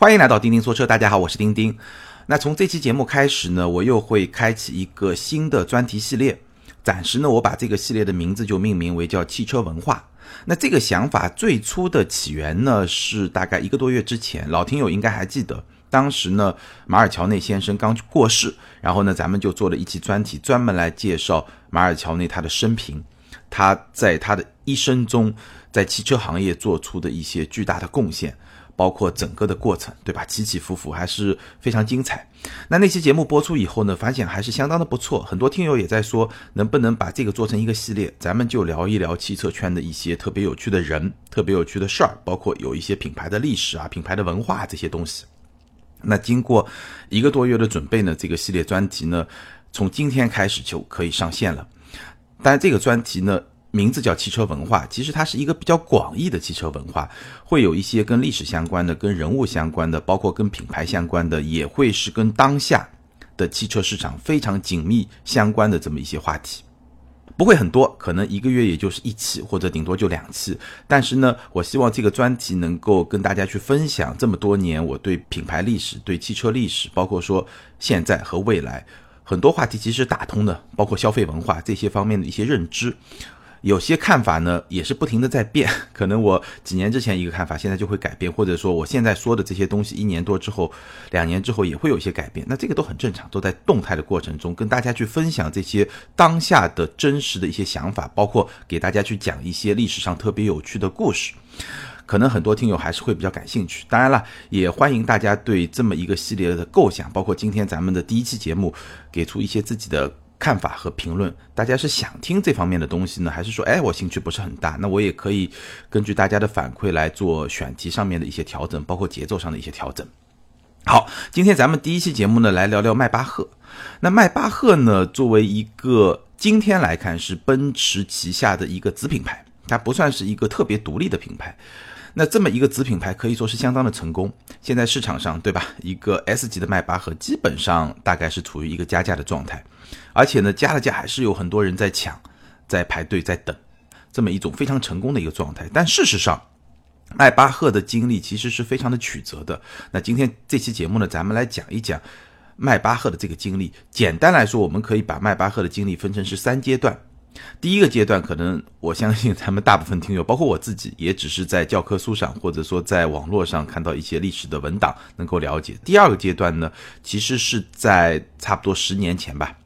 欢迎来到钉钉说车，大家好，我是钉钉。那从这期节目开始呢，我又会开启一个新的专题系列。暂时呢，我把这个系列的名字就命名为叫汽车文化。那这个想法最初的起源呢，是大概一个多月之前，老听友应该还记得，当时呢，马尔乔内先生刚过世，然后呢，咱们就做了一期专题，专门来介绍马尔乔内他的生平，他在他的一生中，在汽车行业做出的一些巨大的贡献。包括整个的过程，对吧？起起伏伏还是非常精彩。那那期节目播出以后呢，反响还是相当的不错。很多听友也在说，能不能把这个做成一个系列，咱们就聊一聊汽车圈的一些特别有趣的人、特别有趣的事儿，包括有一些品牌的历史啊、品牌的文化这些东西。那经过一个多月的准备呢，这个系列专题呢，从今天开始就可以上线了。但这个专题呢。名字叫汽车文化，其实它是一个比较广义的汽车文化，会有一些跟历史相关的、跟人物相关的，包括跟品牌相关的，也会是跟当下的汽车市场非常紧密相关的这么一些话题。不会很多，可能一个月也就是一期，或者顶多就两期。但是呢，我希望这个专题能够跟大家去分享这么多年我对品牌历史、对汽车历史，包括说现在和未来很多话题其实打通的，包括消费文化这些方面的一些认知。有些看法呢，也是不停的在变。可能我几年之前一个看法，现在就会改变，或者说我现在说的这些东西，一年多之后、两年之后也会有一些改变。那这个都很正常，都在动态的过程中，跟大家去分享这些当下的真实的一些想法，包括给大家去讲一些历史上特别有趣的故事。可能很多听友还是会比较感兴趣。当然了，也欢迎大家对这么一个系列的构想，包括今天咱们的第一期节目，给出一些自己的。看法和评论，大家是想听这方面的东西呢，还是说，哎，我兴趣不是很大？那我也可以根据大家的反馈来做选题上面的一些调整，包括节奏上的一些调整。好，今天咱们第一期节目呢，来聊聊迈巴赫。那迈巴赫呢，作为一个今天来看是奔驰旗下的一个子品牌，它不算是一个特别独立的品牌。那这么一个子品牌可以说是相当的成功。现在市场上，对吧？一个 S 级的迈巴赫基本上大概是处于一个加价的状态，而且呢，加了价还是有很多人在抢，在排队在等，这么一种非常成功的一个状态。但事实上，迈巴赫的经历其实是非常的曲折的。那今天这期节目呢，咱们来讲一讲迈巴赫的这个经历。简单来说，我们可以把迈巴赫的经历分成是三阶段。第一个阶段，可能我相信咱们大部分听友，包括我自己，也只是在教科书上或者说在网络上看到一些历史的文档能够了解。第二个阶段呢，其实是在差不多十年前吧。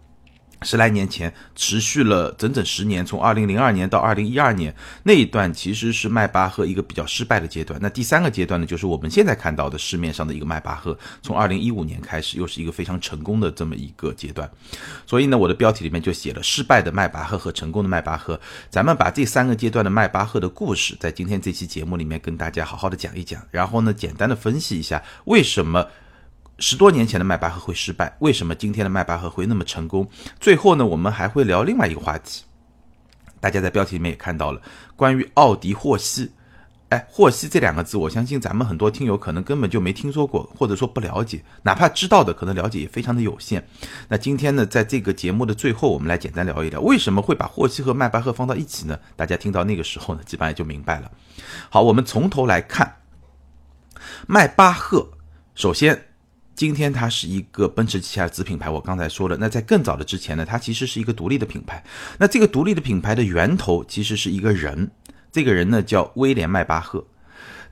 十来年前，持续了整整十年，从二零零二年到二零一二年那一段，其实是迈巴赫一个比较失败的阶段。那第三个阶段呢，就是我们现在看到的市面上的一个迈巴赫，从二零一五年开始，又是一个非常成功的这么一个阶段。所以呢，我的标题里面就写了失败的迈巴赫和成功的迈巴赫。咱们把这三个阶段的迈巴赫的故事，在今天这期节目里面跟大家好好的讲一讲，然后呢，简单的分析一下为什么。十多年前的迈巴赫会失败，为什么今天的迈巴赫会那么成功？最后呢，我们还会聊另外一个话题，大家在标题里面也看到了，关于奥迪霍希。哎，霍希这两个字，我相信咱们很多听友可能根本就没听说过，或者说不了解，哪怕知道的，可能了解也非常的有限。那今天呢，在这个节目的最后，我们来简单聊一聊，为什么会把霍希和迈巴赫放到一起呢？大家听到那个时候呢，基本上也就明白了。好，我们从头来看，迈巴赫，首先。今天它是一个奔驰旗下的子品牌，我刚才说了。那在更早的之前呢，它其实是一个独立的品牌。那这个独立的品牌的源头其实是一个人，这个人呢叫威廉迈巴赫。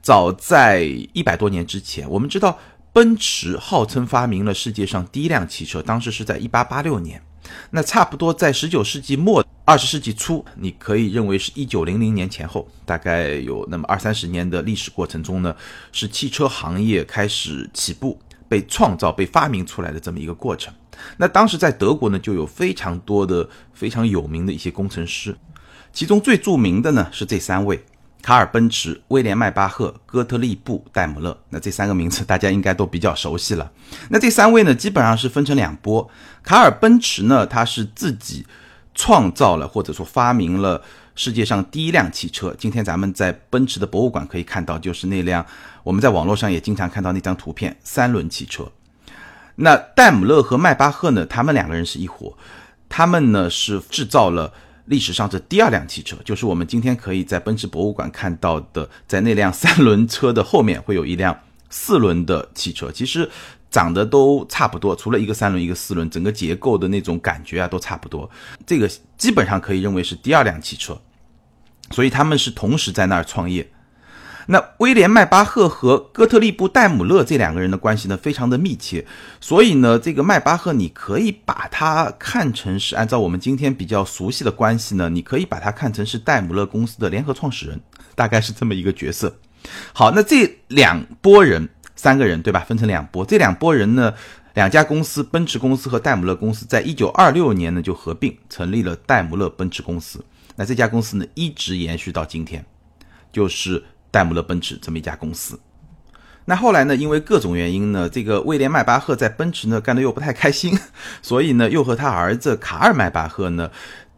早在一百多年之前，我们知道奔驰号称发明了世界上第一辆汽车，当时是在一八八六年。那差不多在十九世纪末二十世纪初，你可以认为是一九零零年前后，大概有那么二三十年的历史过程中呢，是汽车行业开始起步。被创造、被发明出来的这么一个过程。那当时在德国呢，就有非常多的非常有名的一些工程师，其中最著名的呢是这三位：卡尔·奔驰、威廉·迈巴赫、哥特利布·戴姆勒。那这三个名字大家应该都比较熟悉了。那这三位呢，基本上是分成两波。卡尔·奔驰呢，他是自己创造了或者说发明了。世界上第一辆汽车，今天咱们在奔驰的博物馆可以看到，就是那辆我们在网络上也经常看到那张图片，三轮汽车。那戴姆勒和迈巴赫呢？他们两个人是一伙，他们呢是制造了历史上这第二辆汽车，就是我们今天可以在奔驰博物馆看到的，在那辆三轮车的后面会有一辆四轮的汽车，其实长得都差不多，除了一个三轮一个四轮，整个结构的那种感觉啊都差不多。这个基本上可以认为是第二辆汽车，所以他们是同时在那儿创业。那威廉·迈巴赫和哥特利布·戴姆勒这两个人的关系呢，非常的密切。所以呢，这个迈巴赫你可以把它看成是按照我们今天比较熟悉的关系呢，你可以把它看成是戴姆勒公司的联合创始人，大概是这么一个角色。好，那这两拨人，三个人对吧？分成两拨，这两拨人呢，两家公司，奔驰公司和戴姆勒公司，在一九二六年呢就合并成立了戴姆勒奔驰公司。那这家公司呢，一直延续到今天，就是。戴姆勒奔驰这么一家公司，那后来呢？因为各种原因呢，这个威廉迈巴赫在奔驰呢干的又不太开心，所以呢又和他儿子卡尔迈巴赫呢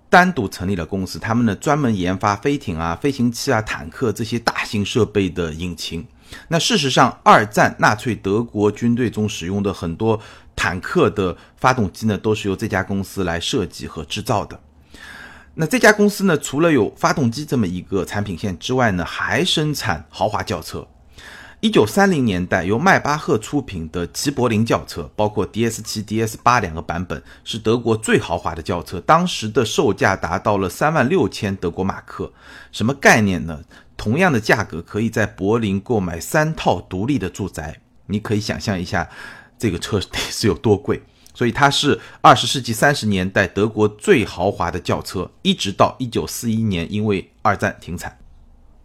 单独成立了公司。他们呢专门研发飞艇啊、飞行器啊、坦克这些大型设备的引擎。那事实上，二战纳粹德国军队中使用的很多坦克的发动机呢，都是由这家公司来设计和制造的。那这家公司呢，除了有发动机这么一个产品线之外呢，还生产豪华轿车。一九三零年代，由迈巴赫出品的齐柏林轿车，包括 DS 七、DS 八两个版本，是德国最豪华的轿车，当时的售价达到了三万六千德国马克。什么概念呢？同样的价格，可以在柏林购买三套独立的住宅。你可以想象一下，这个车 得是有多贵。所以它是二十世纪三十年代德国最豪华的轿车，一直到一九四一年因为二战停产。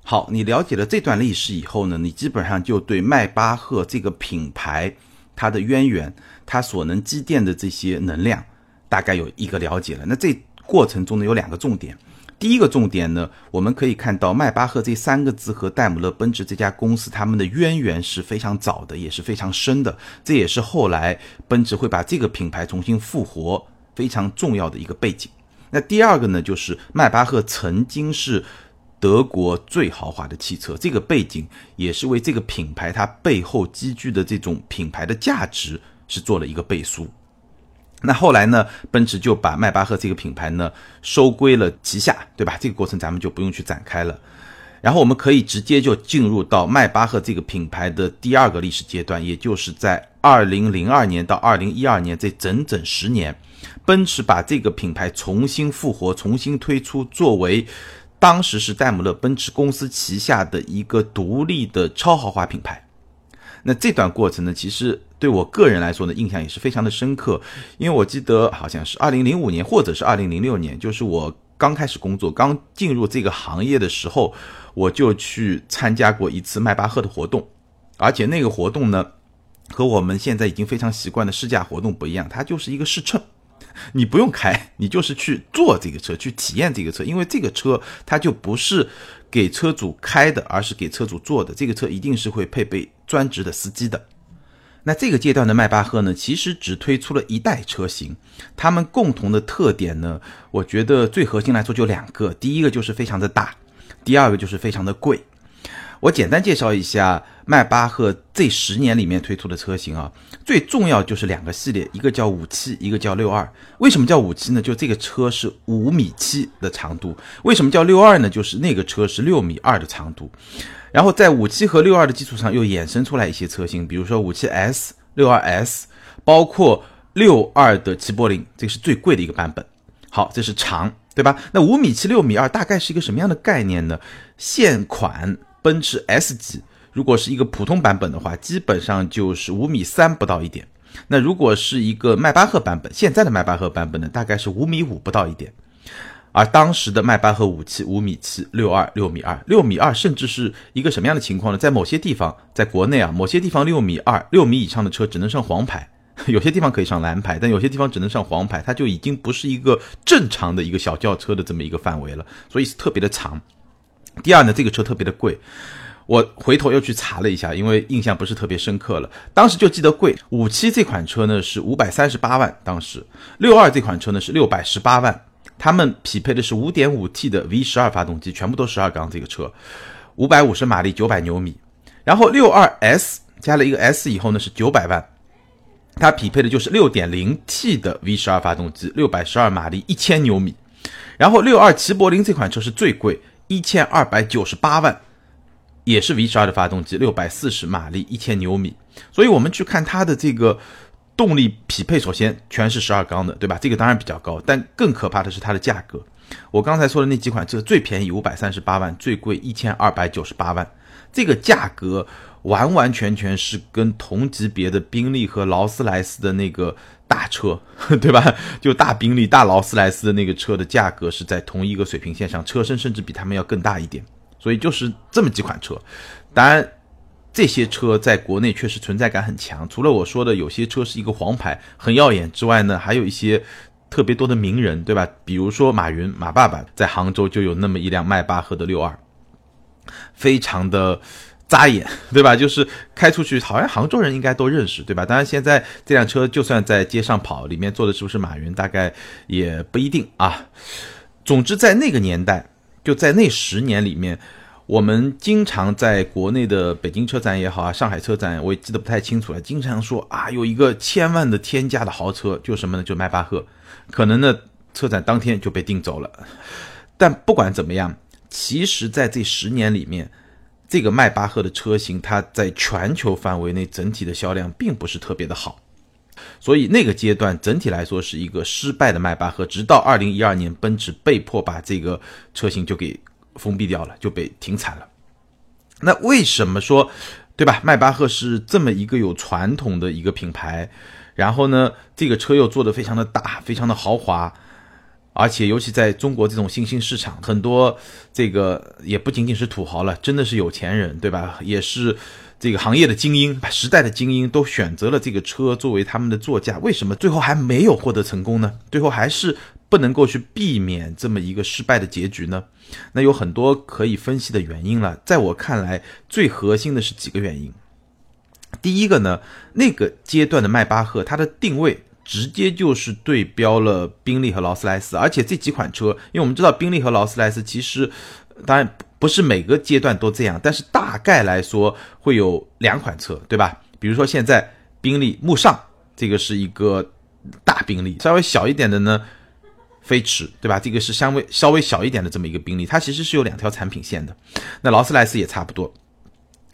好，你了解了这段历史以后呢，你基本上就对迈巴赫这个品牌它的渊源，它所能积淀的这些能量，大概有一个了解了。那这过程中呢，有两个重点。第一个重点呢，我们可以看到迈巴赫这三个字和戴姆勒奔驰这家公司他们的渊源是非常早的，也是非常深的。这也是后来奔驰会把这个品牌重新复活非常重要的一个背景。那第二个呢，就是迈巴赫曾经是德国最豪华的汽车，这个背景也是为这个品牌它背后积聚的这种品牌的价值是做了一个背书。那后来呢？奔驰就把迈巴赫这个品牌呢收归了旗下，对吧？这个过程咱们就不用去展开了。然后我们可以直接就进入到迈巴赫这个品牌的第二个历史阶段，也就是在二零零二年到二零一二年这整整十年，奔驰把这个品牌重新复活、重新推出，作为当时是戴姆勒奔驰公司旗下的一个独立的超豪华品牌。那这段过程呢，其实对我个人来说呢，印象也是非常的深刻，因为我记得好像是二零零五年或者是二零零六年，就是我刚开始工作、刚进入这个行业的时候，我就去参加过一次迈巴赫的活动，而且那个活动呢，和我们现在已经非常习惯的试驾活动不一样，它就是一个试乘。你不用开，你就是去坐这个车，去体验这个车，因为这个车它就不是给车主开的，而是给车主坐的。这个车一定是会配备专职的司机的。那这个阶段的迈巴赫呢，其实只推出了一代车型，它们共同的特点呢，我觉得最核心来说就两个，第一个就是非常的大，第二个就是非常的贵。我简单介绍一下迈巴赫这十年里面推出的车型啊，最重要就是两个系列，一个叫五七，一个叫六二。为什么叫五七呢？就这个车是五米七的长度。为什么叫六二呢？就是那个车是六米二的长度。然后在五七和六二的基础上又衍生出来一些车型，比如说五七 S、六二 S，包括六二的齐柏林，这个是最贵的一个版本。好，这是长，对吧？那五米七、六米二大概是一个什么样的概念呢？现款。奔驰 S 级如果是一个普通版本的话，基本上就是五米三不到一点。那如果是一个迈巴赫版本，现在的迈巴赫版本呢，大概是五米五不到一点。而当时的迈巴赫五七五米七六二六米二六米二，甚至是一个什么样的情况呢？在某些地方，在国内啊，某些地方六米二六米以上的车只能上黄牌，有些地方可以上蓝牌，但有些地方只能上黄牌，它就已经不是一个正常的一个小轿车的这么一个范围了，所以是特别的长。第二呢，这个车特别的贵，我回头又去查了一下，因为印象不是特别深刻了。当时就记得贵，五七这款车呢是五百三十八万，当时六二这款车呢是六百十八万，他们匹配的是五点五 T 的 V 十二发动机，全部都十二缸这个车，五百五十马力，九百牛米。然后六二 S 加了一个 S 以后呢是九百万，它匹配的就是六点零 T 的 V 十二发动机，六百十二马力，一千牛米。然后六二齐柏林这款车是最贵。一千二百九十八万，也是 V 十二的发动机，六百四十马力，一千牛米。所以我们去看它的这个动力匹配，首先全是十二缸的，对吧？这个当然比较高，但更可怕的是它的价格。我刚才说的那几款车，最便宜五百三十八万，最贵一千二百九十八万，这个价格完完全全是跟同级别的宾利和劳斯莱斯的那个大车，对吧？就大宾利、大劳斯莱斯的那个车的价格是在同一个水平线上，车身甚至比他们要更大一点。所以就是这么几款车，当然这些车在国内确实存在感很强。除了我说的有些车是一个黄牌很耀眼之外呢，还有一些特别多的名人，对吧？比如说马云马爸爸在杭州就有那么一辆迈巴赫的六二，非常的扎眼，对吧？就是开出去好像杭州人应该都认识，对吧？当然现在这辆车就算在街上跑，里面坐的是不是马云，大概也不一定啊。总之在那个年代。就在那十年里面，我们经常在国内的北京车展也好啊，上海车展我也记得不太清楚了。经常说啊，有一个千万的天价的豪车，就什么呢？就迈巴赫，可能呢车展当天就被订走了。但不管怎么样，其实在这十年里面，这个迈巴赫的车型，它在全球范围内整体的销量并不是特别的好。所以那个阶段整体来说是一个失败的迈巴赫，直到二零一二年，奔驰被迫把这个车型就给封闭掉了，就被停产了。那为什么说，对吧？迈巴赫是这么一个有传统的一个品牌，然后呢，这个车又做的非常的大，非常的豪华，而且尤其在中国这种新兴市场，很多这个也不仅仅是土豪了，真的是有钱人，对吧？也是。这个行业的精英，时代的精英都选择了这个车作为他们的座驾，为什么最后还没有获得成功呢？最后还是不能够去避免这么一个失败的结局呢？那有很多可以分析的原因了。在我看来，最核心的是几个原因。第一个呢，那个阶段的迈巴赫，它的定位直接就是对标了宾利和劳斯莱斯，而且这几款车，因为我们知道宾利和劳斯莱斯其实，当然。不是每个阶段都这样，但是大概来说会有两款车，对吧？比如说现在宾利慕尚，这个是一个大宾利，稍微小一点的呢，飞驰，对吧？这个是稍微稍微小一点的这么一个宾利，它其实是有两条产品线的。那劳斯莱斯也差不多，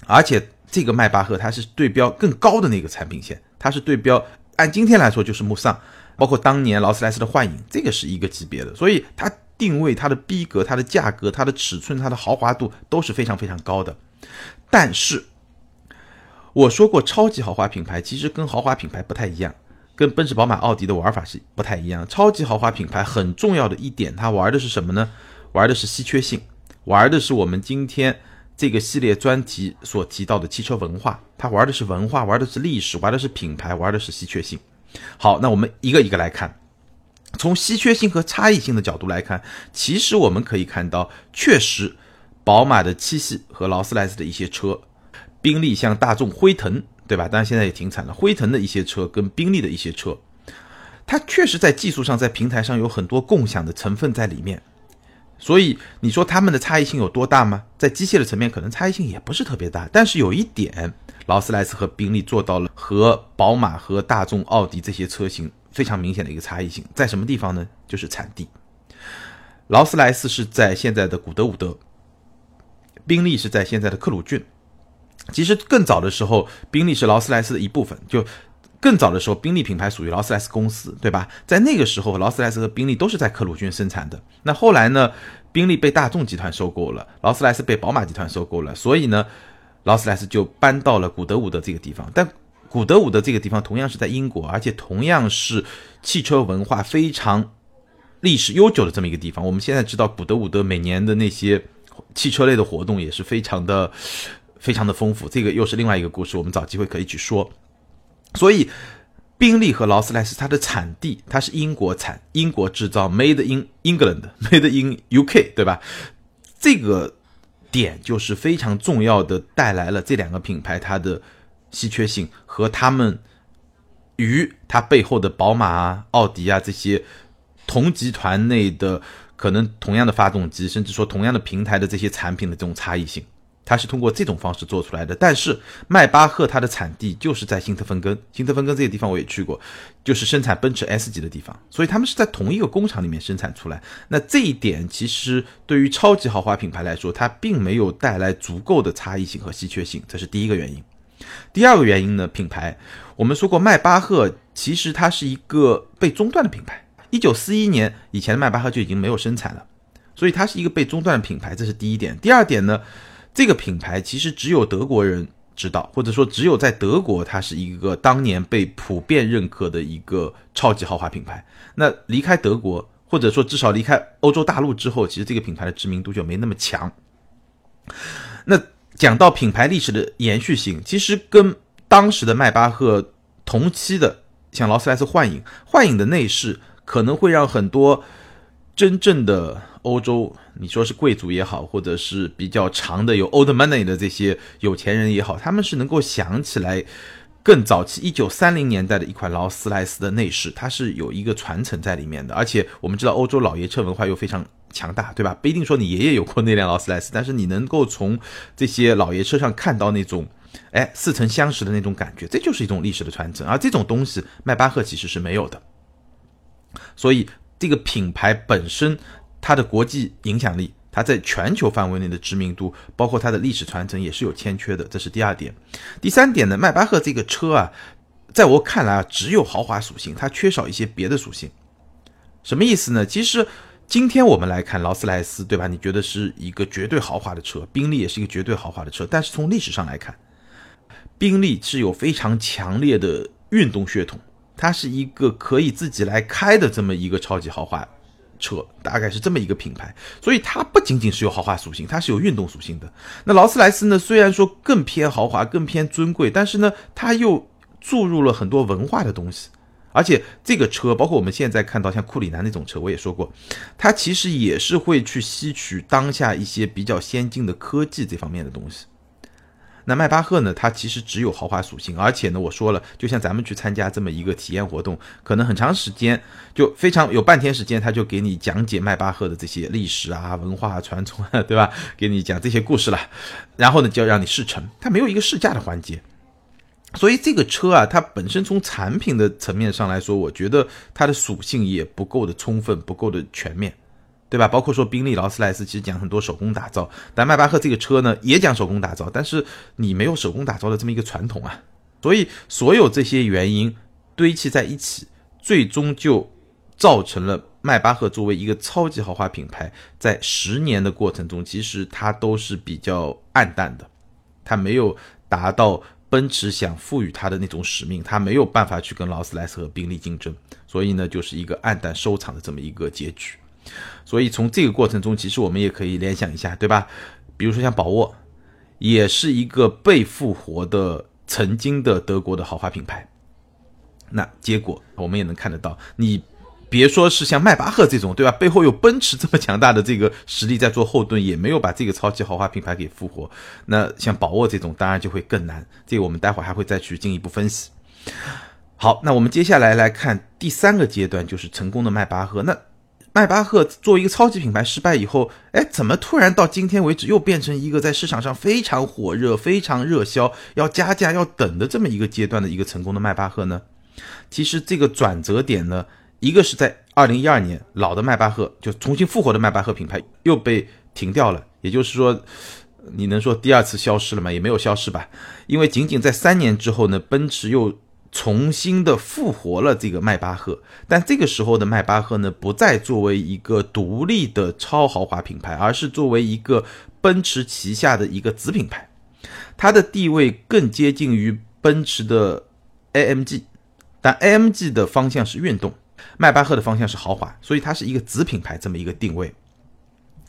而且这个迈巴赫它是对标更高的那个产品线，它是对标按今天来说就是慕尚，包括当年劳斯莱斯的幻影，这个是一个级别的，所以它。定位它的逼格、它的价格、它的尺寸、它的豪华度都是非常非常高的。但是我说过，超级豪华品牌其实跟豪华品牌不太一样，跟奔驰、宝马、奥迪的玩法是不太一样。超级豪华品牌很重要的一点，它玩的是什么呢？玩的是稀缺性，玩的是我们今天这个系列专题所提到的汽车文化。它玩的是文化，玩的是历史，玩的是品牌，玩的是稀缺性。好，那我们一个一个来看。从稀缺性和差异性的角度来看，其实我们可以看到，确实，宝马的七系和劳斯莱斯的一些车，宾利像大众辉腾，对吧？当然现在也停产了。辉腾的一些车跟宾利的一些车，它确实在技术上、在平台上有很多共享的成分在里面。所以你说它们的差异性有多大吗？在机械的层面，可能差异性也不是特别大。但是有一点，劳斯莱斯和宾利做到了和宝马和大众、奥迪这些车型。非常明显的一个差异性在什么地方呢？就是产地。劳斯莱斯是在现在的古德伍德，宾利是在现在的克鲁郡。其实更早的时候，宾利是劳斯莱斯的一部分。就更早的时候，宾利品牌属于劳斯莱斯公司，对吧？在那个时候，劳斯莱斯和宾利都是在克鲁郡生产的。那后来呢，宾利被大众集团收购了，劳斯莱斯被宝马集团收购了，所以呢，劳斯莱斯就搬到了古德伍德这个地方。但古德伍德这个地方同样是在英国，而且同样是汽车文化非常历史悠久的这么一个地方。我们现在知道古德伍德每年的那些汽车类的活动也是非常的非常的丰富，这个又是另外一个故事，我们找机会可以去说。所以，宾利和劳斯莱斯它的产地它是英国产，英国制造，Made in England，Made in UK，对吧？这个点就是非常重要的，带来了这两个品牌它的。稀缺性和他们与它背后的宝马啊、奥迪啊这些同集团内的可能同样的发动机，甚至说同样的平台的这些产品的这种差异性，它是通过这种方式做出来的。但是迈巴赫它的产地就是在新特芬根，新特芬根这个地方我也去过，就是生产奔驰 S 级的地方，所以他们是在同一个工厂里面生产出来。那这一点其实对于超级豪华品牌来说，它并没有带来足够的差异性和稀缺性，这是第一个原因。第二个原因呢，品牌我们说过，迈巴赫其实它是一个被中断的品牌。一九四一年以前的迈巴赫就已经没有生产了，所以它是一个被中断的品牌，这是第一点。第二点呢，这个品牌其实只有德国人知道，或者说只有在德国，它是一个当年被普遍认可的一个超级豪华品牌。那离开德国，或者说至少离开欧洲大陆之后，其实这个品牌的知名度就没那么强。那讲到品牌历史的延续性，其实跟当时的迈巴赫同期的，像劳斯莱斯幻影，幻影的内饰。可能会让很多真正的欧洲，你说是贵族也好，或者是比较长的有 old money 的这些有钱人也好，他们是能够想起来更早期一九三零年代的一款劳斯莱斯的内饰，它是有一个传承在里面的。而且我们知道欧洲老爷车文化又非常强大，对吧？不一定说你爷爷有过那辆劳斯莱斯，但是你能够从这些老爷车上看到那种哎似曾相识的那种感觉，这就是一种历史的传承。而这种东西，迈巴赫其实是没有的。所以，这个品牌本身，它的国际影响力，它在全球范围内的知名度，包括它的历史传承，也是有欠缺的。这是第二点。第三点呢，迈巴赫这个车啊，在我看来啊，只有豪华属性，它缺少一些别的属性。什么意思呢？其实今天我们来看劳斯莱斯，对吧？你觉得是一个绝对豪华的车，宾利也是一个绝对豪华的车。但是从历史上来看，宾利是有非常强烈的运动血统。它是一个可以自己来开的这么一个超级豪华车，大概是这么一个品牌，所以它不仅仅是有豪华属性，它是有运动属性的。那劳斯莱斯呢？虽然说更偏豪华、更偏尊贵，但是呢，它又注入了很多文化的东西。而且这个车，包括我们现在看到像库里南那种车，我也说过，它其实也是会去吸取当下一些比较先进的科技这方面的东西。那迈巴赫呢？它其实只有豪华属性，而且呢，我说了，就像咱们去参加这么一个体验活动，可能很长时间，就非常有半天时间，他就给你讲解迈巴赫的这些历史啊、文化啊传统啊，对吧？给你讲这些故事了，然后呢，就要让你试乘，它没有一个试驾的环节，所以这个车啊，它本身从产品的层面上来说，我觉得它的属性也不够的充分，不够的全面。对吧？包括说宾利、劳斯莱斯，其实讲很多手工打造，但迈巴赫这个车呢，也讲手工打造，但是你没有手工打造的这么一个传统啊。所以所有这些原因堆砌在一起，最终就造成了迈巴赫作为一个超级豪华品牌，在十年的过程中，其实它都是比较暗淡的，它没有达到奔驰想赋予它的那种使命，它没有办法去跟劳斯莱斯和宾利竞争，所以呢，就是一个暗淡收场的这么一个结局。所以从这个过程中，其实我们也可以联想一下，对吧？比如说像宝沃，也是一个被复活的曾经的德国的豪华品牌。那结果我们也能看得到，你别说是像迈巴赫这种，对吧？背后有奔驰这么强大的这个实力在做后盾，也没有把这个超级豪华品牌给复活。那像宝沃这种，当然就会更难。这个我们待会儿还会再去进一步分析。好，那我们接下来来看第三个阶段，就是成功的迈巴赫。那迈巴赫作为一个超级品牌失败以后，哎，怎么突然到今天为止又变成一个在市场上非常火热、非常热销、要加价要等的这么一个阶段的一个成功的迈巴赫呢？其实这个转折点呢，一个是在二零一二年，老的迈巴赫就重新复活的迈巴赫品牌又被停掉了，也就是说，你能说第二次消失了吗？也没有消失吧，因为仅仅在三年之后呢，奔驰又。重新的复活了这个迈巴赫，但这个时候的迈巴赫呢，不再作为一个独立的超豪华品牌，而是作为一个奔驰旗下的一个子品牌，它的地位更接近于奔驰的 AMG，但 AMG 的方向是运动，迈巴赫的方向是豪华，所以它是一个子品牌这么一个定位。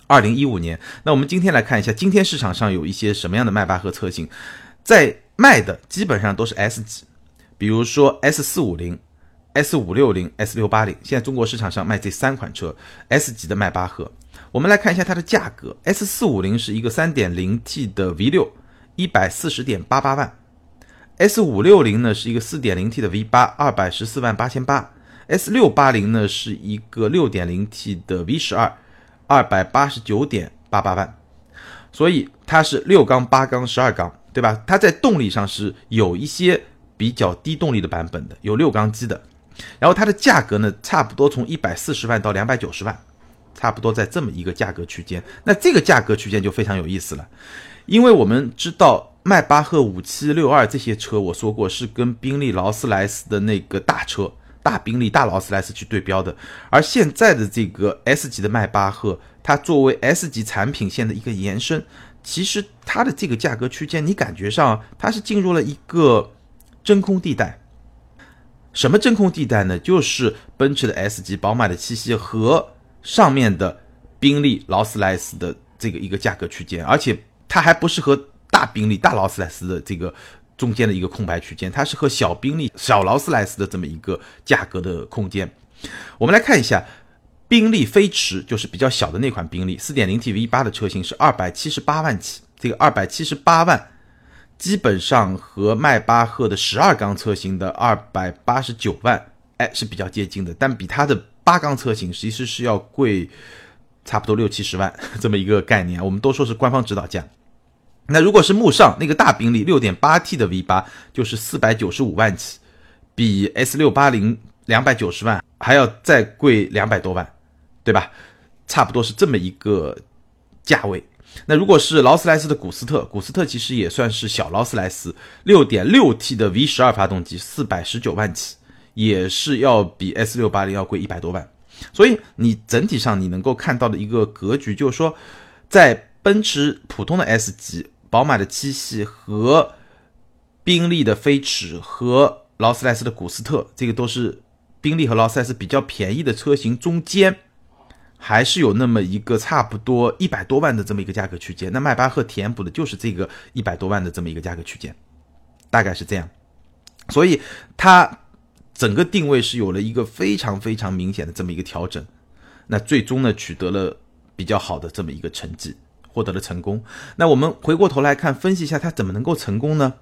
二零一五年，那我们今天来看一下，今天市场上有一些什么样的迈巴赫车型，在卖的基本上都是 S 级。比如说 S 四五零、S 五六零、S 六八零，现在中国市场上卖这三款车，S 级的迈巴赫。我们来看一下它的价格，S 四五零是一个三点零 T 的 V 六，一百四十点八八万；S 五六零呢是一个四点零 T 的 V 八，二百十四万八千八；S 六八零呢是一个六点零 T 的 V 十二，二百八十九点八八万。所以它是六缸、八缸、十二缸，对吧？它在动力上是有一些比较低动力的版本的，有六缸机的。然后它的价格呢，差不多从一百四十万到两百九十万，差不多在这么一个价格区间。那这个价格区间就非常有意思了，因为我们知道迈巴赫五七六二这些车，我说过是跟宾利、劳斯莱斯的那个大车、大宾利、大劳斯莱斯去对标的。而现在的这个 S 级的迈巴赫，它作为 S 级产品线的一个延伸，其实它的这个价格区间，你感觉上它是进入了一个真空地带。什么真空地带呢？就是奔驰的 S 级、宝马的七系和上面的宾利、劳斯莱斯的这个一个价格区间，而且它还不是和大宾利、大劳斯莱斯的这个中间的一个空白区间，它是和小宾利、小劳斯莱斯的这么一个价格的空间。我们来看一下，宾利飞驰就是比较小的那款宾利，四点零 T V 八的车型是二百七十八万起，这个二百七十八万。基本上和迈巴赫的十二缸车型的二百八十九万，哎是比较接近的，但比它的八缸车型其实是要贵，差不多六七十万 这么一个概念。我们都说是官方指导价。那如果是慕尚那个大宾利六点八 T 的 V 八，就是四百九十五万起，比 S 六八零两百九十万还要再贵两百多万，对吧？差不多是这么一个价位。那如果是劳斯莱斯的古斯特，古斯特其实也算是小劳斯莱斯，六点六 T 的 V 十二发动机，四百十九万起，也是要比 S 六八零要贵一百多万。所以你整体上你能够看到的一个格局，就是说，在奔驰普通的 S 级、宝马的七系和宾利的飞驰和劳斯莱斯的古斯特，这个都是宾利和劳斯莱斯比较便宜的车型中间。还是有那么一个差不多一百多万的这么一个价格区间，那迈巴赫填补的就是这个一百多万的这么一个价格区间，大概是这样，所以它整个定位是有了一个非常非常明显的这么一个调整，那最终呢取得了比较好的这么一个成绩，获得了成功。那我们回过头来看，分析一下它怎么能够成功呢？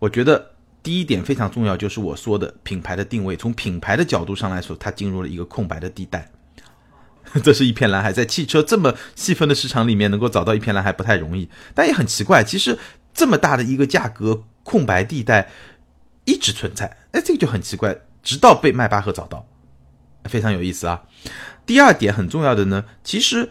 我觉得第一点非常重要，就是我说的品牌的定位，从品牌的角度上来说，它进入了一个空白的地带。这是一片蓝海，在汽车这么细分的市场里面，能够找到一片蓝海不太容易。但也很奇怪，其实这么大的一个价格空白地带一直存在，哎，这个就很奇怪。直到被迈巴赫找到，非常有意思啊。第二点很重要的呢，其实。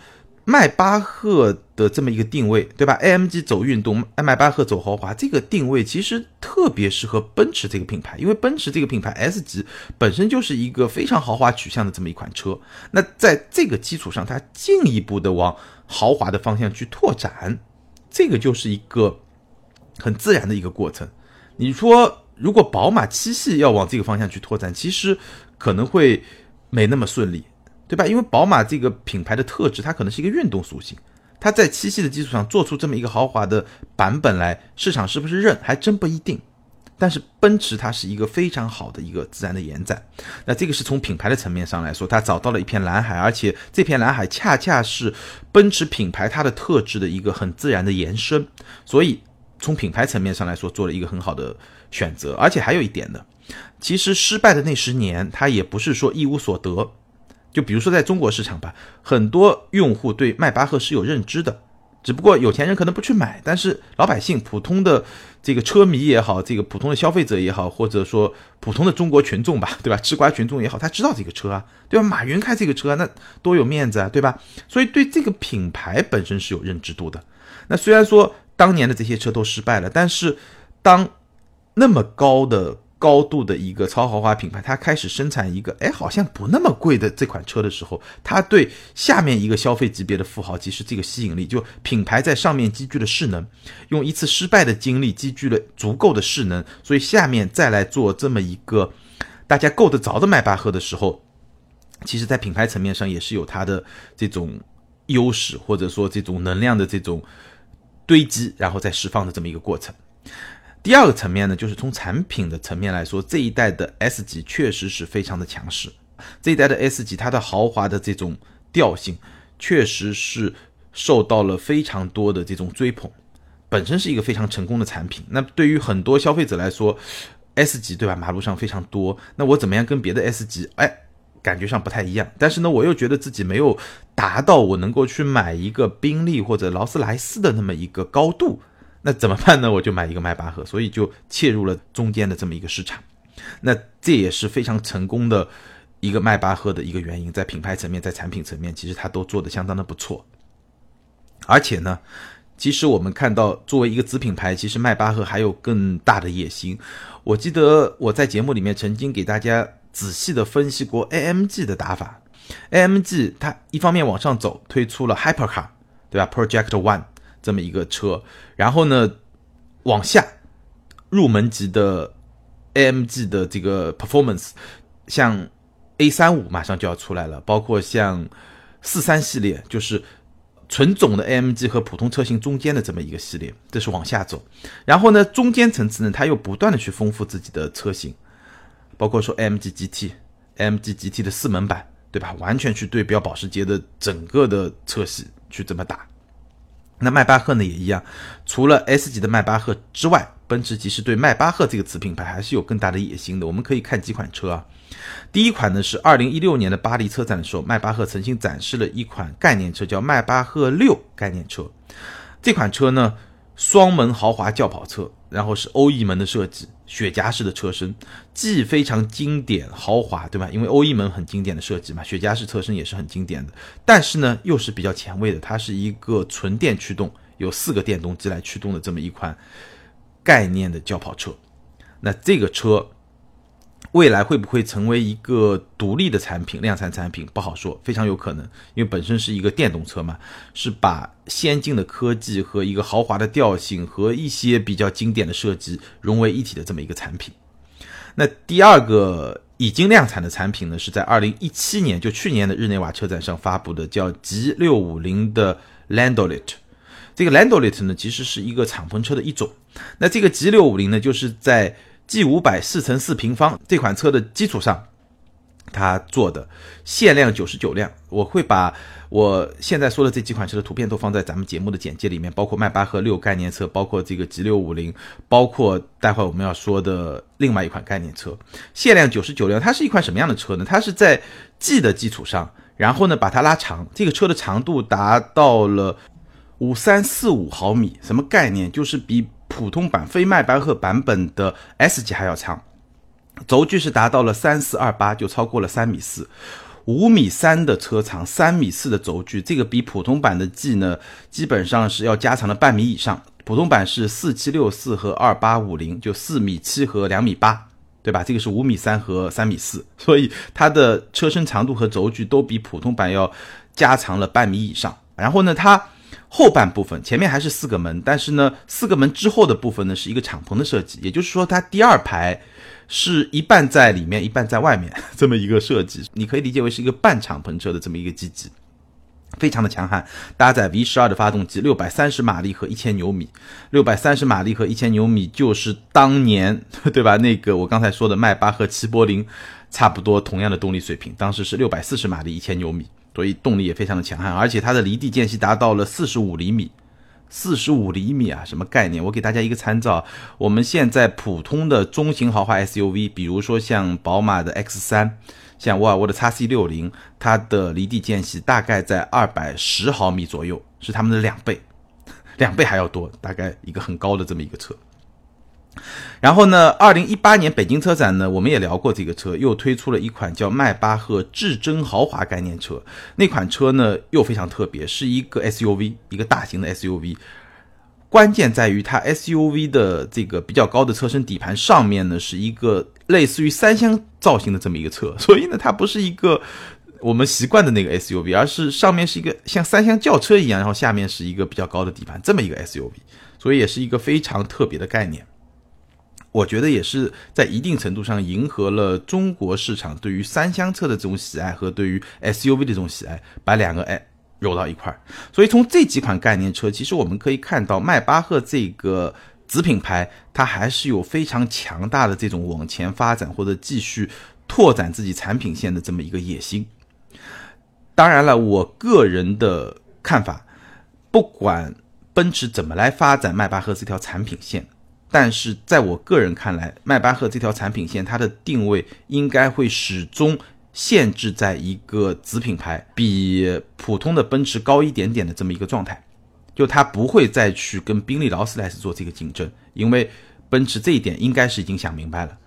迈巴赫的这么一个定位，对吧？AMG 走运动，迈巴赫走豪华，这个定位其实特别适合奔驰这个品牌，因为奔驰这个品牌 S 级本身就是一个非常豪华取向的这么一款车。那在这个基础上，它进一步的往豪华的方向去拓展，这个就是一个很自然的一个过程。你说，如果宝马七系要往这个方向去拓展，其实可能会没那么顺利。对吧？因为宝马这个品牌的特质，它可能是一个运动属性，它在七系的基础上做出这么一个豪华的版本来，市场是不是认还真不一定。但是奔驰它是一个非常好的一个自然的延展，那这个是从品牌的层面上来说，它找到了一片蓝海，而且这片蓝海恰恰是奔驰品牌它的特质的一个很自然的延伸，所以从品牌层面上来说，做了一个很好的选择。而且还有一点呢，其实失败的那十年，它也不是说一无所得。就比如说在中国市场吧，很多用户对迈巴赫是有认知的，只不过有钱人可能不去买，但是老百姓、普通的这个车迷也好，这个普通的消费者也好，或者说普通的中国群众吧，对吧？吃瓜群众也好，他知道这个车啊，对吧？马云开这个车，那多有面子啊，对吧？所以对这个品牌本身是有认知度的。那虽然说当年的这些车都失败了，但是当那么高的。高度的一个超豪华品牌，它开始生产一个哎，好像不那么贵的这款车的时候，它对下面一个消费级别的富豪，其实这个吸引力，就品牌在上面积聚了势能，用一次失败的经历积聚了足够的势能，所以下面再来做这么一个大家够得着的迈巴赫的时候，其实在品牌层面上也是有它的这种优势，或者说这种能量的这种堆积，然后再释放的这么一个过程。第二个层面呢，就是从产品的层面来说，这一代的 S 级确实是非常的强势。这一代的 S 级，它的豪华的这种调性，确实是受到了非常多的这种追捧，本身是一个非常成功的产品。那对于很多消费者来说，S 级对吧？马路上非常多，那我怎么样跟别的 S 级哎感觉上不太一样。但是呢，我又觉得自己没有达到我能够去买一个宾利或者劳斯莱斯的那么一个高度，那怎么办呢？我就买一个迈巴赫，所以就切入了中间的这么一个市场。那这也是非常成功的一个迈巴赫的一个原因，在品牌层面，在产品层面，其实它都做得相当的不错。而且呢，其实我们看到，作为一个子品牌，其实迈巴赫还有更大的野心。我记得我在节目里面曾经给大家仔细的分析过 AMG 的打法。AMG 它一方面往上走，推出了 Hypercar，对吧？Project One 这么一个车，然后呢，往下入门级的 AMG 的这个 Performance，像 A 三五马上就要出来了，包括像四三系列，就是。纯种的 AMG 和普通车型中间的这么一个系列，这是往下走。然后呢，中间层次呢，它又不断的去丰富自己的车型，包括说 AMG GT、AMG GT 的四门版，对吧？完全去对标保时捷的整个的车系去这么打。那迈巴赫呢也一样，除了 S 级的迈巴赫之外，奔驰其实对迈巴赫这个子品牌还是有更大的野心的。我们可以看几款车啊。第一款呢是二零一六年的巴黎车展的时候，迈巴赫曾经展示了一款概念车，叫迈巴赫六概念车。这款车呢，双门豪华轿跑车，然后是欧翼门的设计，雪茄式的车身，既非常经典豪华，对吧？因为欧翼门很经典的设计嘛，雪茄式车身也是很经典的。但是呢，又是比较前卫的，它是一个纯电驱动，有四个电动机来驱动的这么一款概念的轿跑车。那这个车。未来会不会成为一个独立的产品、量产产品不好说，非常有可能，因为本身是一个电动车嘛，是把先进的科技和一个豪华的调性和一些比较经典的设计融为一体的这么一个产品。那第二个已经量产的产品呢，是在二零一七年，就去年的日内瓦车展上发布的，叫 G 六五零的 Landolet。这个 Landolet 呢，其实是一个敞篷车的一种。那这个 G 六五零呢，就是在 G 五百四乘四平方这款车的基础上，它做的限量九十九辆。我会把我现在说的这几款车的图片都放在咱们节目的简介里面，包括迈巴赫六概念车，包括这个 G 六五零，包括待会我们要说的另外一款概念车。限量九十九辆，它是一款什么样的车呢？它是在 G 的基础上，然后呢把它拉长，这个车的长度达到了五三四五毫米，什么概念？就是比。普通版非迈巴赫版本的 S 级还要长，轴距是达到了三四二八，就超过了三米四，五米三的车长，三米四的轴距，这个比普通版的 G 呢，基本上是要加长了半米以上。普通版是四七六四和二八五零，就四米七和两米八，对吧？这个是五米三和三米四，所以它的车身长度和轴距都比普通版要加长了半米以上。然后呢，它。后半部分前面还是四个门，但是呢，四个门之后的部分呢是一个敞篷的设计，也就是说它第二排是一半在里面，一半在外面 这么一个设计，你可以理解为是一个半敞篷车的这么一个机级，非常的强悍，搭载 V 十二的发动机，六百三十马力和一千牛米，六百三十马力和一千牛米就是当年 对吧？那个我刚才说的迈巴赫、齐柏林差不多同样的动力水平，当时是六百四十马力，一千牛米。所以动力也非常的强悍，而且它的离地间隙达到了四十五厘米，四十五厘米啊，什么概念？我给大家一个参照，我们现在普通的中型豪华 SUV，比如说像宝马的 X 三，像沃尔沃的 x C 六零，它的离地间隙大概在二百十毫米左右，是他们的两倍，两倍还要多，大概一个很高的这么一个车。然后呢，二零一八年北京车展呢，我们也聊过这个车，又推出了一款叫迈巴赫至臻豪华概念车。那款车呢又非常特别，是一个 SUV，一个大型的 SUV。关键在于它 SUV 的这个比较高的车身底盘上面呢，是一个类似于三厢造型的这么一个车，所以呢，它不是一个 我们习惯的那个 SUV，而是上面是一个像三厢轿车一样，然后下面是一个比较高的底盘这么一个 SUV，所以也是一个非常特别的概念。我觉得也是在一定程度上迎合了中国市场对于三厢车的这种喜爱和对于 SUV 的这种喜爱，把两个哎揉到一块儿。所以从这几款概念车，其实我们可以看到迈巴赫这个子品牌，它还是有非常强大的这种往前发展或者继续拓展自己产品线的这么一个野心。当然了，我个人的看法，不管奔驰怎么来发展迈巴赫这条产品线。但是在我个人看来，迈巴赫这条产品线，它的定位应该会始终限制在一个子品牌比普通的奔驰高一点点的这么一个状态，就它不会再去跟宾利、劳斯莱斯做这个竞争，因为奔驰这一点应该是已经想明白了，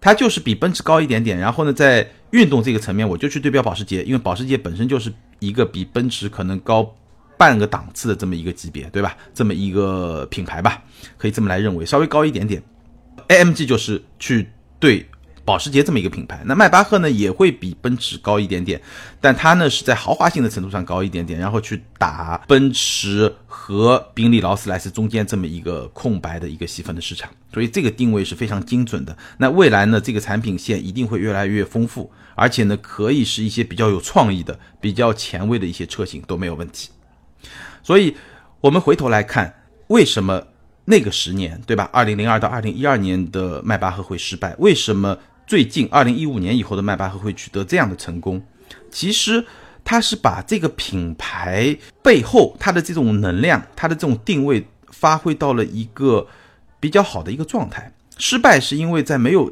它就是比奔驰高一点点，然后呢，在运动这个层面，我就去对标保时捷，因为保时捷本身就是一个比奔驰可能高半个档次的这么一个级别，对吧？这么一个品牌吧，可以这么来认为，稍微高一点点。AMG 就是去对保时捷这么一个品牌，那迈巴赫呢也会比奔驰高一点点，但它呢是在豪华性的程度上高一点点，然后去打奔驰和宾利、劳斯莱斯中间这么一个空白的一个细分的市场，所以这个定位是非常精准的。那未来呢，这个产品线一定会越来越丰富，而且呢，可以是一些比较有创意的、比较前卫的一些车型都没有问题。所以，我们回头来看，为什么？那个十年，对吧？二零零二到二零一二年的迈巴赫会失败，为什么最近二零一五年以后的迈巴赫会取得这样的成功？其实它是把这个品牌背后它的这种能量，它的这种定位发挥到了一个比较好的一个状态。失败是因为在没有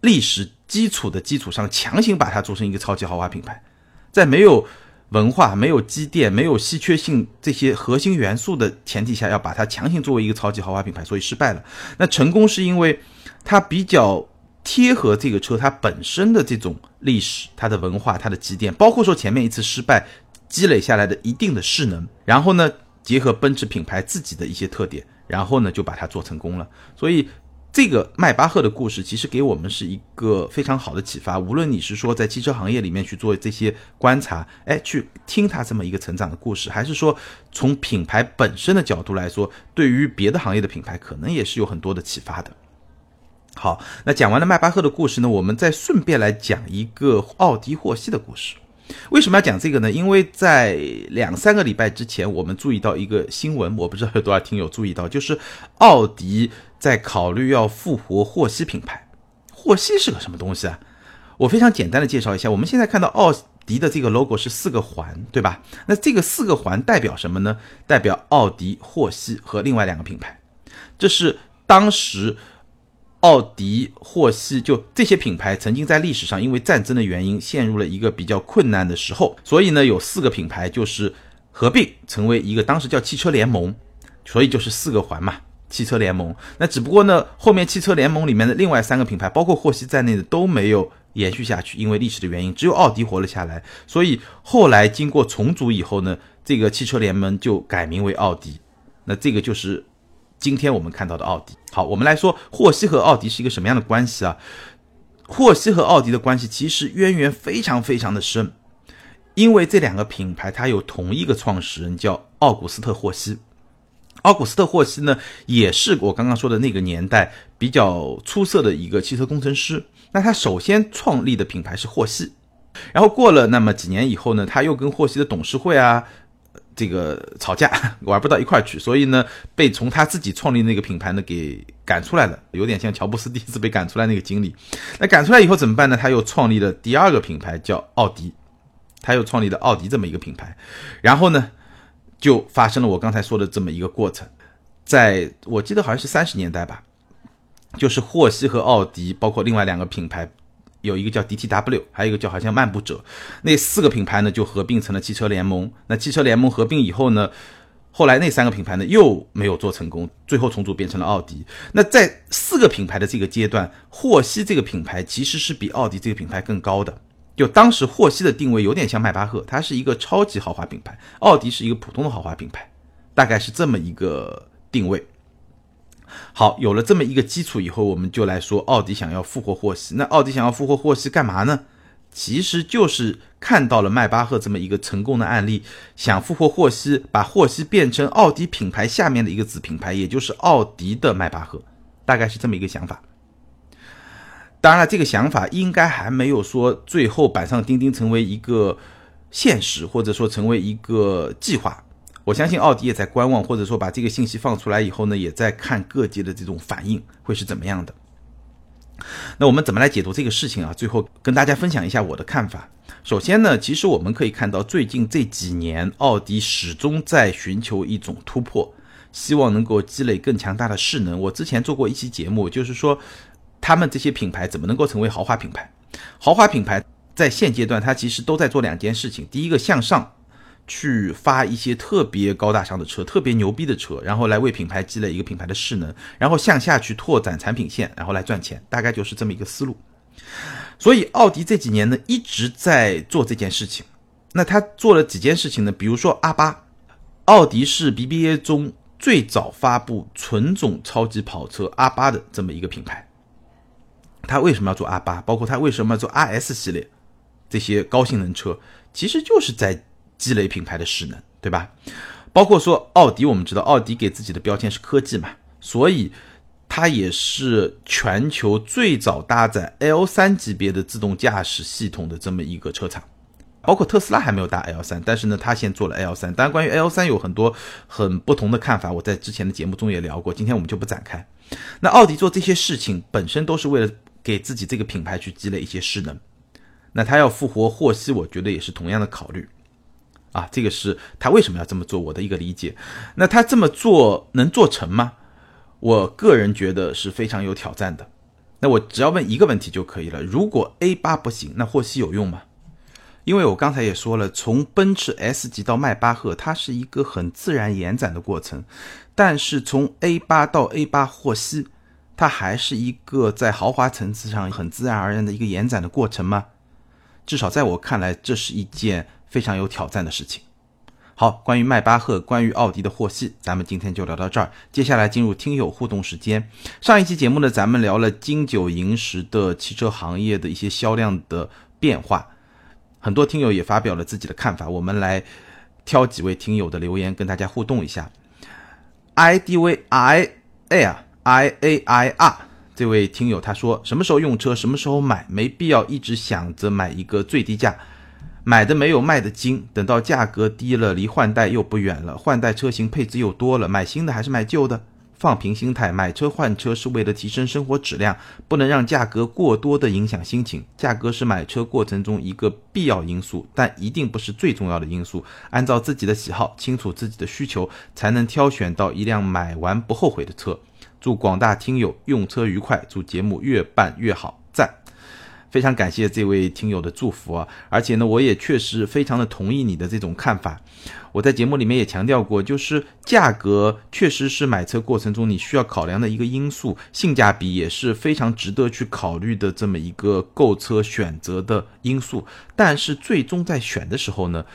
历史基础的基础上强行把它做成一个超级豪华品牌，在没有。文化没有积淀、没有稀缺性这些核心元素的前提下，要把它强行作为一个超级豪华品牌，所以失败了。那成功是因为它比较贴合这个车它本身的这种历史、它的文化、它的积淀，包括说前面一次失败积累下来的一定的势能，然后呢，结合奔驰品牌自己的一些特点，然后呢就把它做成功了。所以。这个迈巴赫的故事其实给我们是一个非常好的启发。无论你是说在汽车行业里面去做这些观察，哎，去听他这么一个成长的故事，还是说从品牌本身的角度来说，对于别的行业的品牌可能也是有很多的启发的。好，那讲完了迈巴赫的故事呢，我们再顺便来讲一个奥迪霍希的故事。为什么要讲这个呢？因为在两三个礼拜之前，我们注意到一个新闻，我不知道有多少听友注意到，就是奥迪。在考虑要复活霍希品牌，霍希是个什么东西啊？我非常简单的介绍一下。我们现在看到奥迪的这个 logo 是四个环，对吧？那这个四个环代表什么呢？代表奥迪、霍希和另外两个品牌。这是当时奥迪、霍希就这些品牌曾经在历史上因为战争的原因陷入了一个比较困难的时候，所以呢有四个品牌就是合并成为一个当时叫汽车联盟，所以就是四个环嘛。汽车联盟，那只不过呢，后面汽车联盟里面的另外三个品牌，包括霍希在内的都没有延续下去，因为历史的原因，只有奥迪活了下来。所以后来经过重组以后呢，这个汽车联盟就改名为奥迪。那这个就是今天我们看到的奥迪。好，我们来说霍希和奥迪是一个什么样的关系啊？霍希和奥迪的关系其实渊源非常非常的深，因为这两个品牌它有同一个创始人，叫奥古斯特霍希。奥古斯特·霍希呢，也是我刚刚说的那个年代比较出色的一个汽车工程师。那他首先创立的品牌是霍希，然后过了那么几年以后呢，他又跟霍希的董事会啊，这个吵架，玩不到一块去，所以呢，被从他自己创立那个品牌呢给赶出来了，有点像乔布斯第一次被赶出来那个经历。那赶出来以后怎么办呢？他又创立了第二个品牌叫奥迪，他又创立了奥迪这么一个品牌，然后呢？就发生了我刚才说的这么一个过程，在我记得好像是三十年代吧，就是霍希和奥迪，包括另外两个品牌，有一个叫 DTW，还有一个叫好像漫步者，那四个品牌呢就合并成了汽车联盟。那汽车联盟合并以后呢，后来那三个品牌呢又没有做成功，最后重组变成了奥迪。那在四个品牌的这个阶段，霍希这个品牌其实是比奥迪这个品牌更高的。就当时霍希的定位有点像迈巴赫，它是一个超级豪华品牌，奥迪是一个普通的豪华品牌，大概是这么一个定位。好，有了这么一个基础以后，我们就来说奥迪想要复活霍希。那奥迪想要复活霍希干嘛呢？其实就是看到了迈巴赫这么一个成功的案例，想复活霍希，把霍希变成奥迪品牌下面的一个子品牌，也就是奥迪的迈巴赫，大概是这么一个想法。当然了，这个想法应该还没有说最后板上钉钉成为一个现实，或者说成为一个计划。我相信奥迪也在观望，或者说把这个信息放出来以后呢，也在看各界的这种反应会是怎么样的。那我们怎么来解读这个事情啊？最后跟大家分享一下我的看法。首先呢，其实我们可以看到最近这几年，奥迪始终在寻求一种突破，希望能够积累更强大的势能。我之前做过一期节目，就是说。他们这些品牌怎么能够成为豪华品牌？豪华品牌在现阶段，它其实都在做两件事情：第一个向上去发一些特别高大上的车、特别牛逼的车，然后来为品牌积累一个品牌的势能；然后向下去拓展产品线，然后来赚钱，大概就是这么一个思路。所以，奥迪这几年呢一直在做这件事情。那他做了几件事情呢？比如说 R 八，奥迪是 BBA 中最早发布纯种超级跑车 R 八的这么一个品牌。他为什么要做 R 八？包括他为什么要做 RS 系列这些高性能车，其实就是在积累品牌的势能，对吧？包括说奥迪，我们知道奥迪给自己的标签是科技嘛，所以它也是全球最早搭载 L 三级别的自动驾驶系统的这么一个车厂。包括特斯拉还没有搭 L 三，但是呢，他先做了 L 三。当然，关于 L 三有很多很不同的看法，我在之前的节目中也聊过，今天我们就不展开。那奥迪做这些事情本身都是为了给自己这个品牌去积累一些势能。那他要复活霍希，我觉得也是同样的考虑。啊，这个是他为什么要这么做，我的一个理解。那他这么做能做成吗？我个人觉得是非常有挑战的。那我只要问一个问题就可以了：如果 A 八不行，那霍希有用吗？因为我刚才也说了，从奔驰 S 级到迈巴赫，它是一个很自然延展的过程。但是从 A 八到 A 八霍希，它还是一个在豪华层次上很自然而然的一个延展的过程吗？至少在我看来，这是一件非常有挑战的事情。好，关于迈巴赫，关于奥迪的获悉，咱们今天就聊到这儿。接下来进入听友互动时间。上一期节目呢，咱们聊了金九银十的汽车行业的一些销量的变化。很多听友也发表了自己的看法，我们来挑几位听友的留言跟大家互动一下。I D V I Air I A I R 这位听友他说：什么时候用车，什么时候买，没必要一直想着买一个最低价，买的没有卖的精，等到价格低了，离换代又不远了，换代车型配置又多了，买新的还是买旧的？放平心态，买车换车是为了提升生活质量，不能让价格过多的影响心情。价格是买车过程中一个必要因素，但一定不是最重要的因素。按照自己的喜好，清楚自己的需求，才能挑选到一辆买完不后悔的车。祝广大听友用车愉快，祝节目越办越好，赞！非常感谢这位听友的祝福啊！而且呢，我也确实非常的同意你的这种看法。我在节目里面也强调过，就是价格确实是买车过程中你需要考量的一个因素，性价比也是非常值得去考虑的这么一个购车选择的因素。但是最终在选的时候呢，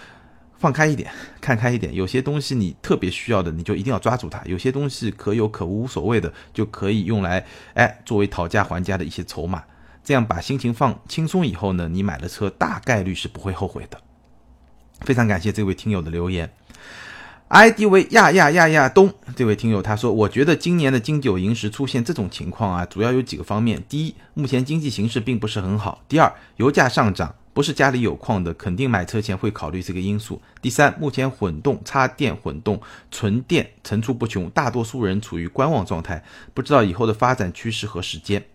放开一点，看开一点，有些东西你特别需要的，你就一定要抓住它；有些东西可有可无，无所谓的，就可以用来哎作为讨价还价的一些筹码。这样把心情放轻松以后呢，你买了车大概率是不会后悔的。非常感谢这位听友的留言，ID 为亚亚亚亚东这位听友他说，我觉得今年的金九银十出现这种情况啊，主要有几个方面：第一，目前经济形势并不是很好；第二，油价上涨，不是家里有矿的肯定买车前会考虑这个因素；第三，目前混动、插电混动、纯电层出不穷，大多数人处于观望状态，不知道以后的发展趋势和时间。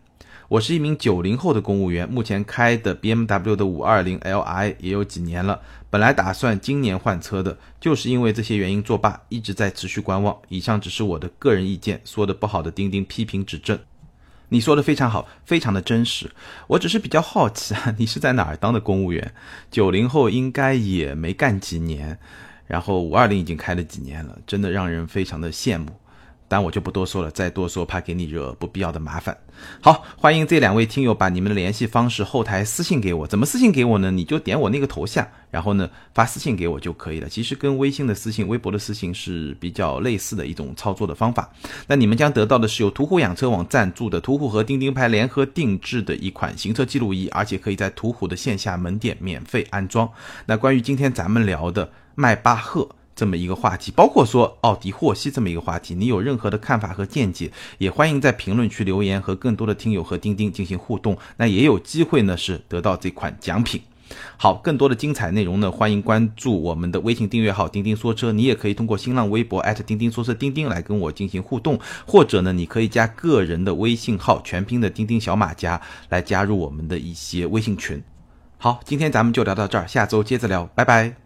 我是一名九零后的公务员，目前开的 BMW 的五二零 Li 也有几年了。本来打算今年换车的，就是因为这些原因作罢，一直在持续观望。以上只是我的个人意见，说的不好的钉钉批评指正。你说的非常好，非常的真实。我只是比较好奇啊，你是在哪儿当的公务员？九零后应该也没干几年，然后五二零已经开了几年了，真的让人非常的羡慕。但我就不多说了，再多说怕给你惹不必要的麻烦。好，欢迎这两位听友把你们的联系方式后台私信给我。怎么私信给我呢？你就点我那个头像，然后呢发私信给我就可以了。其实跟微信的私信、微博的私信是比较类似的一种操作的方法。那你们将得到的是由途虎养车网赞助的途虎和钉钉牌联合定制的一款行车记录仪，而且可以在途虎的线下门店免费安装。那关于今天咱们聊的迈巴赫。这么一个话题，包括说奥迪获悉这么一个话题，你有任何的看法和见解，也欢迎在评论区留言，和更多的听友和钉钉进行互动。那也有机会呢，是得到这款奖品。好，更多的精彩内容呢，欢迎关注我们的微信订阅号“钉钉说车”，你也可以通过新浪微博钉钉说车钉钉来跟我进行互动，或者呢，你可以加个人的微信号全拼的钉钉小马甲来加入我们的一些微信群。好，今天咱们就聊到这儿，下周接着聊，拜拜。